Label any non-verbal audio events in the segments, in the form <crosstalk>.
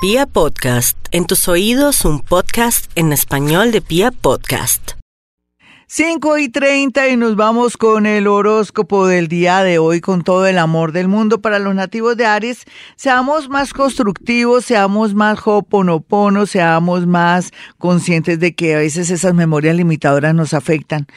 Pia Podcast, en tus oídos un podcast en español de Pia Podcast. 5 y 30 y nos vamos con el horóscopo del día de hoy con todo el amor del mundo para los nativos de Aries. Seamos más constructivos, seamos más hoponopono, seamos más conscientes de que a veces esas memorias limitadoras nos afectan.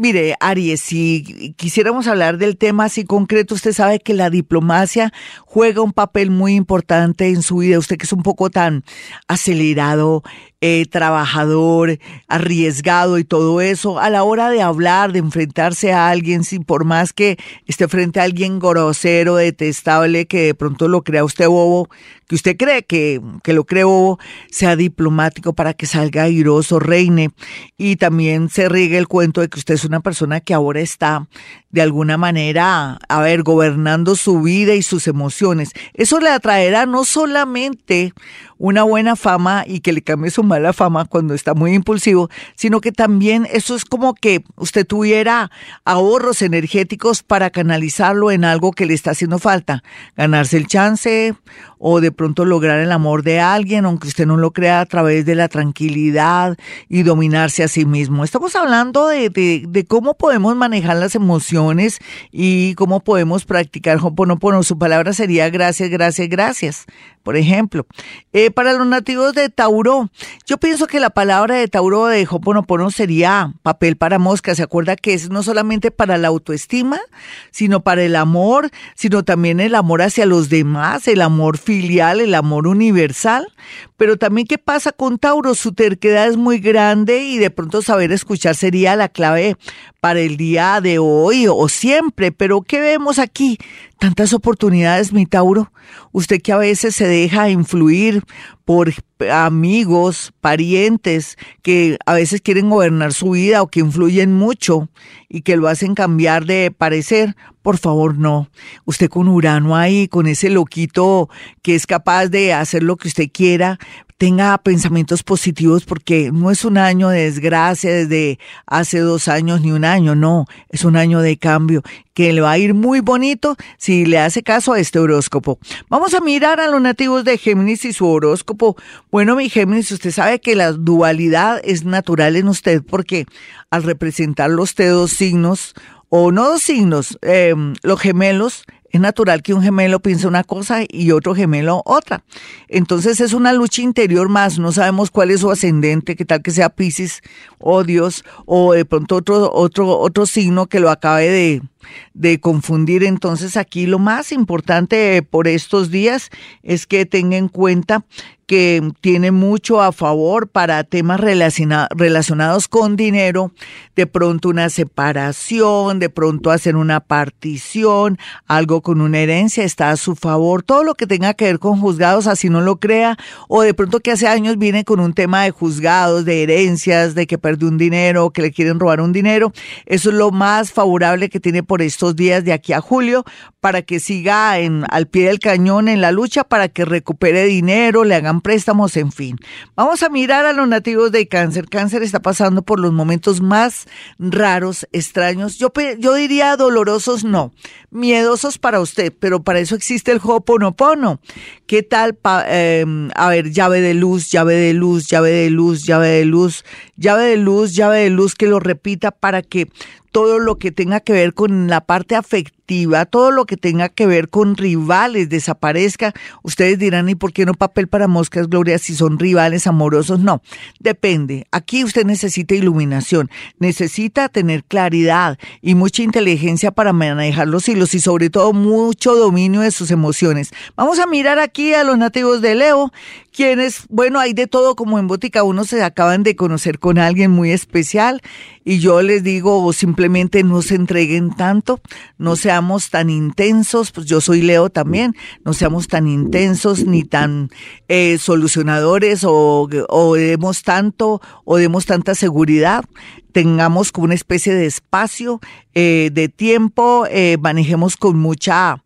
Mire, Aries, si quisiéramos hablar del tema así concreto, usted sabe que la diplomacia juega un papel muy importante en su vida. Usted que es un poco tan acelerado, eh, trabajador, arriesgado y todo eso, a la hora de hablar, de enfrentarse a alguien, sin por más que esté frente a alguien grosero, detestable, que de pronto lo crea usted bobo, que usted cree que, que lo cree bobo, sea diplomático para que salga airoso, reine, y también se riegue el cuento de que usted es una persona que ahora está de alguna manera, a ver, gobernando su vida y sus emociones. Eso le atraerá no solamente una buena fama y que le cambie su mala fama cuando está muy impulsivo, sino que también eso es como que usted tuviera ahorros energéticos para canalizarlo en algo que le está haciendo falta, ganarse el chance o de pronto lograr el amor de alguien, aunque usted no lo crea a través de la tranquilidad y dominarse a sí mismo. Estamos hablando de, de, cómo podemos manejar las emociones y cómo podemos practicar Hoponopono. Su palabra sería gracias, gracias, gracias. Por ejemplo, eh, para los nativos de Tauro, yo pienso que la palabra de Tauro de Hoponopono sería papel para mosca. ¿Se acuerda que es no solamente para la autoestima, sino para el amor, sino también el amor hacia los demás, el amor filial, el amor universal? Pero también, ¿qué pasa con Tauro? Su terquedad es muy grande y de pronto saber escuchar sería la clave para el día de hoy o siempre. Pero, ¿qué vemos aquí? Tantas oportunidades, mi Tauro. Usted que a veces se deja influir por amigos, parientes que a veces quieren gobernar su vida o que influyen mucho y que lo hacen cambiar de parecer, por favor no. Usted con Urano ahí, con ese loquito que es capaz de hacer lo que usted quiera, tenga pensamientos positivos porque no es un año de desgracia desde hace dos años ni un año, no, es un año de cambio que le va a ir muy bonito si le hace caso a este horóscopo. Vamos a mirar a los nativos de Géminis y su horóscopo. Bueno, mi Géminis, usted sabe que la dualidad es natural en usted porque al representar los dos signos, o no dos signos, eh, los gemelos, es natural que un gemelo piense una cosa y otro gemelo otra. Entonces es una lucha interior más, no sabemos cuál es su ascendente, qué tal que sea Pisces o Dios o de pronto otro, otro, otro signo que lo acabe de, de confundir. Entonces aquí lo más importante por estos días es que tenga en cuenta que tiene mucho a favor para temas relacionados con dinero, de pronto una separación, de pronto hacer una partición, algo con una herencia está a su favor, todo lo que tenga que ver con juzgados, así no lo crea, o de pronto que hace años viene con un tema de juzgados, de herencias, de que perdió un dinero, que le quieren robar un dinero, eso es lo más favorable que tiene por estos días de aquí a julio, para que siga en, al pie del cañón en la lucha, para que recupere dinero, le hagan préstamos, en fin. Vamos a mirar a los nativos de cáncer. Cáncer está pasando por los momentos más raros, extraños. Yo, yo diría dolorosos, no. Miedosos para usted, pero para eso existe el Ho'oponopono. ¿Qué tal? Em, a ver, llave de luz, llave de luz, llave de luz, llave de luz, llave de luz, llave de luz, que lo repita para que todo lo que tenga que ver con la parte afectiva, todo lo que tenga que ver con rivales desaparezca. Ustedes dirán, ¿y por qué no papel para moscas, Gloria, si son rivales amorosos? No, depende. Aquí usted necesita iluminación, necesita tener claridad y mucha inteligencia para manejar los hilos y sobre todo mucho dominio de sus emociones. Vamos a mirar aquí a los nativos de Leo, quienes, bueno, hay de todo como en Botica, uno se acaban de conocer con alguien muy especial y yo les digo simplemente no se entreguen tanto, no seamos tan intensos, pues yo soy Leo también, no seamos tan intensos ni tan eh, solucionadores o, demos tanto o demos tanta seguridad, tengamos como una especie de espacio, eh, de tiempo, eh, manejemos con mucha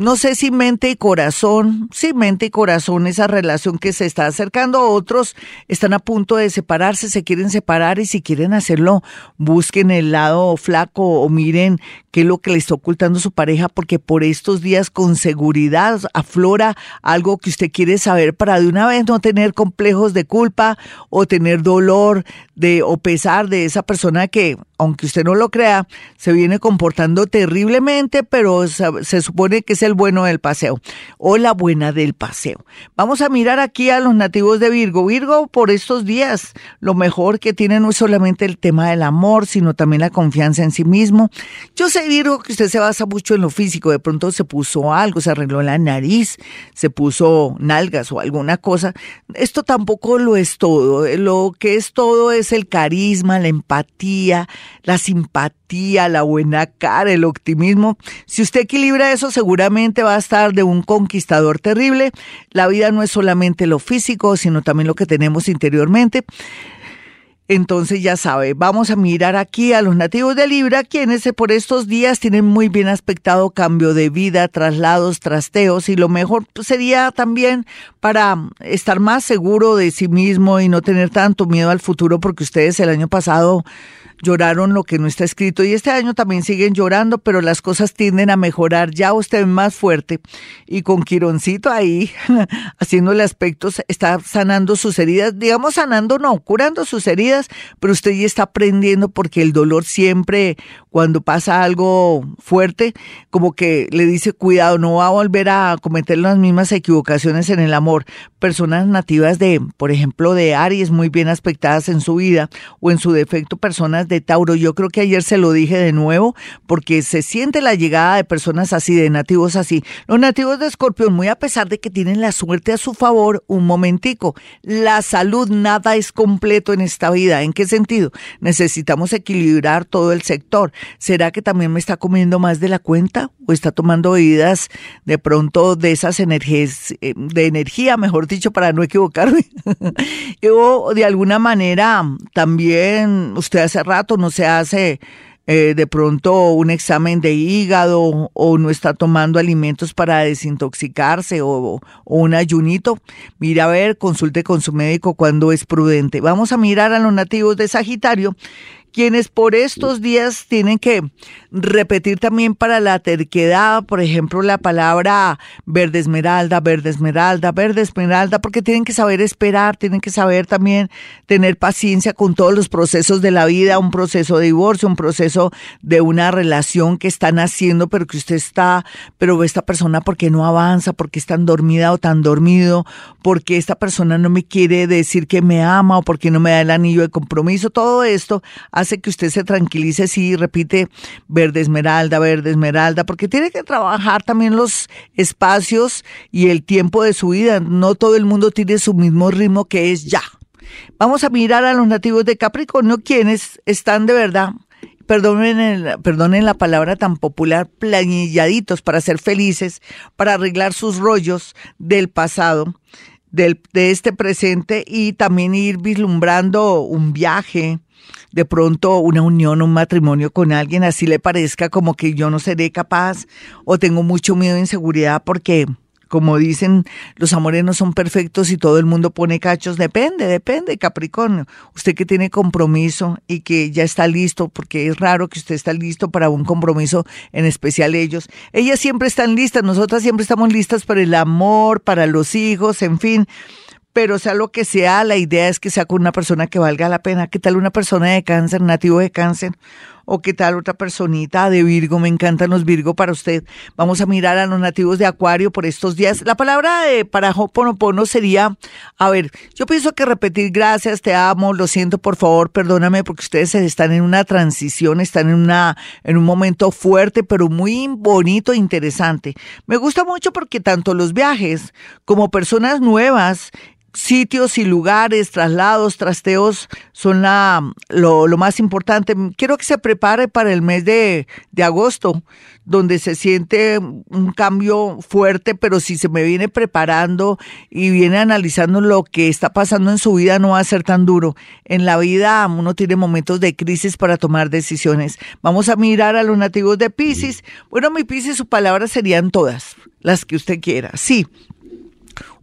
no sé si mente y corazón, si mente y corazón, esa relación que se está acercando, otros están a punto de separarse, se quieren separar y si quieren hacerlo, busquen el lado flaco o miren qué es lo que le está ocultando su pareja, porque por estos días con seguridad aflora algo que usted quiere saber para de una vez no tener complejos de culpa o tener dolor de o pesar de esa persona que, aunque usted no lo crea, se viene comportando terriblemente, pero se, supone que es el bueno del paseo o la buena del paseo. Vamos a mirar aquí a los nativos de Virgo. Virgo, por estos días, lo mejor que tiene no es solamente el tema del amor, sino también la confianza en sí mismo. Yo sé, Virgo, que usted se basa mucho en lo físico. De pronto se puso algo, se arregló la nariz, se puso nalgas o alguna cosa. Esto tampoco lo es todo. Lo que es todo es el carisma, la empatía, la simpatía, la buena cara, el optimismo. Si usted equilibra eso, seguramente va a estar de un conquistador terrible. La vida no es solamente lo físico, sino también lo que tenemos interiormente. Entonces ya sabe, vamos a mirar aquí a los nativos de Libra, quienes por estos días tienen muy bien aspectado cambio de vida, traslados, trasteos y lo mejor sería también para estar más seguro de sí mismo y no tener tanto miedo al futuro porque ustedes el año pasado lloraron lo que no está escrito y este año también siguen llorando, pero las cosas tienden a mejorar. Ya usted más fuerte y con Quironcito ahí <laughs> haciéndole aspectos, está sanando sus heridas, digamos sanando, no, curando sus heridas, pero usted ya está aprendiendo porque el dolor siempre, cuando pasa algo fuerte, como que le dice, cuidado, no va a volver a cometer las mismas equivocaciones en el amor. Personas nativas de, por ejemplo, de Aries, muy bien aspectadas en su vida o en su defecto, personas de Tauro. Yo creo que ayer se lo dije de nuevo porque se siente la llegada de personas así, de nativos así. Los nativos de Escorpión, muy a pesar de que tienen la suerte a su favor, un momentico, la salud nada es completo en esta vida. ¿En qué sentido? Necesitamos equilibrar todo el sector. ¿Será que también me está comiendo más de la cuenta o está tomando bebidas de pronto de esas energías, eh, de energía, mejor dicho, para no equivocarme? <laughs> o de alguna manera también usted hace rato no se hace eh, de pronto un examen de hígado o no está tomando alimentos para desintoxicarse o, o, un ayunito, mira a ver, consulte con su médico cuando es prudente. Vamos a mirar a los nativos de Sagitario quienes por estos días tienen que repetir también para la terquedad, por ejemplo, la palabra verde esmeralda, verde esmeralda, verde esmeralda, porque tienen que saber esperar, tienen que saber también tener paciencia con todos los procesos de la vida, un proceso de divorcio, un proceso de una relación que están haciendo, pero que usted está, pero esta persona porque no avanza, porque es tan dormida o tan dormido, porque esta persona no me quiere decir que me ama o porque no me da el anillo de compromiso, todo esto hace que usted se tranquilice si repite verde esmeralda, verde esmeralda, porque tiene que trabajar también los espacios y el tiempo de su vida. No todo el mundo tiene su mismo ritmo que es ya. Vamos a mirar a los nativos de Capricornio, quienes están de verdad perdonen, perdonen la palabra tan popular, planilladitos para ser felices, para arreglar sus rollos del pasado, del, de este presente y también ir vislumbrando un viaje, de pronto una unión, un matrimonio con alguien, así le parezca como que yo no seré capaz o tengo mucho miedo e inseguridad porque como dicen, los amores no son perfectos y todo el mundo pone cachos. Depende, depende, Capricornio. Usted que tiene compromiso y que ya está listo, porque es raro que usted esté listo para un compromiso, en especial ellos. Ellas siempre están listas, nosotras siempre estamos listas para el amor, para los hijos, en fin pero sea lo que sea, la idea es que sea con una persona que valga la pena. ¿Qué tal una persona de cáncer, nativo de cáncer? ¿O qué tal otra personita de Virgo? Me encantan los Virgo para usted. Vamos a mirar a los nativos de Acuario por estos días. La palabra de para Hoponopono sería, a ver, yo pienso que repetir gracias, te amo, lo siento, por favor, perdóname, porque ustedes están en una transición, están en, una, en un momento fuerte, pero muy bonito e interesante. Me gusta mucho porque tanto los viajes como personas nuevas sitios y lugares, traslados, trasteos son la, lo, más importante. Quiero que se prepare para el mes de, de, agosto, donde se siente un cambio fuerte, pero si se me viene preparando y viene analizando lo que está pasando en su vida, no va a ser tan duro. En la vida uno tiene momentos de crisis para tomar decisiones. Vamos a mirar a los nativos de Pisces. Bueno, mi Pisces, su palabra serían todas, las que usted quiera. Sí,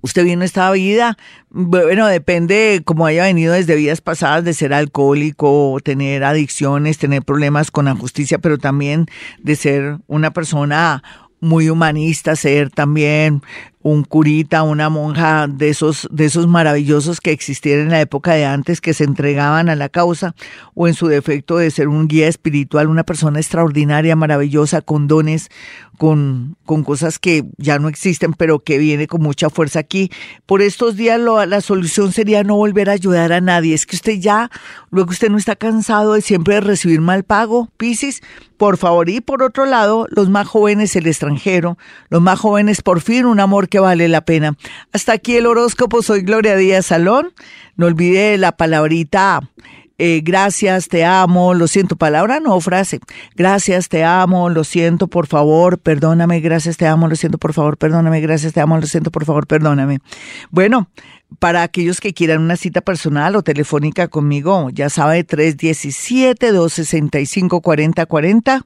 usted viene esta vida, bueno, depende como haya venido desde vidas pasadas de ser alcohólico, tener adicciones, tener problemas con la justicia, pero también de ser una persona muy humanista, ser también un curita, una monja de esos, de esos maravillosos que existieron en la época de antes, que se entregaban a la causa, o en su defecto de ser un guía espiritual, una persona extraordinaria, maravillosa, con dones, con, con cosas que ya no existen, pero que viene con mucha fuerza aquí. Por estos días la solución sería no volver a ayudar a nadie. Es que usted ya, luego usted no está cansado de siempre recibir mal pago, Piscis, por favor. Y por otro lado, los más jóvenes, el extranjero, los más jóvenes, por fin un amor vale la pena. Hasta aquí el horóscopo. Soy Gloria Díaz Salón. No olvide la palabrita. Eh, gracias, te amo, lo siento, palabra no frase. Gracias, te amo, lo siento, por favor, perdóname, gracias, te amo, lo siento, por favor, perdóname, gracias, te amo, lo siento, por favor, perdóname. Bueno, para aquellos que quieran una cita personal o telefónica conmigo, ya sabe, 317-265-4040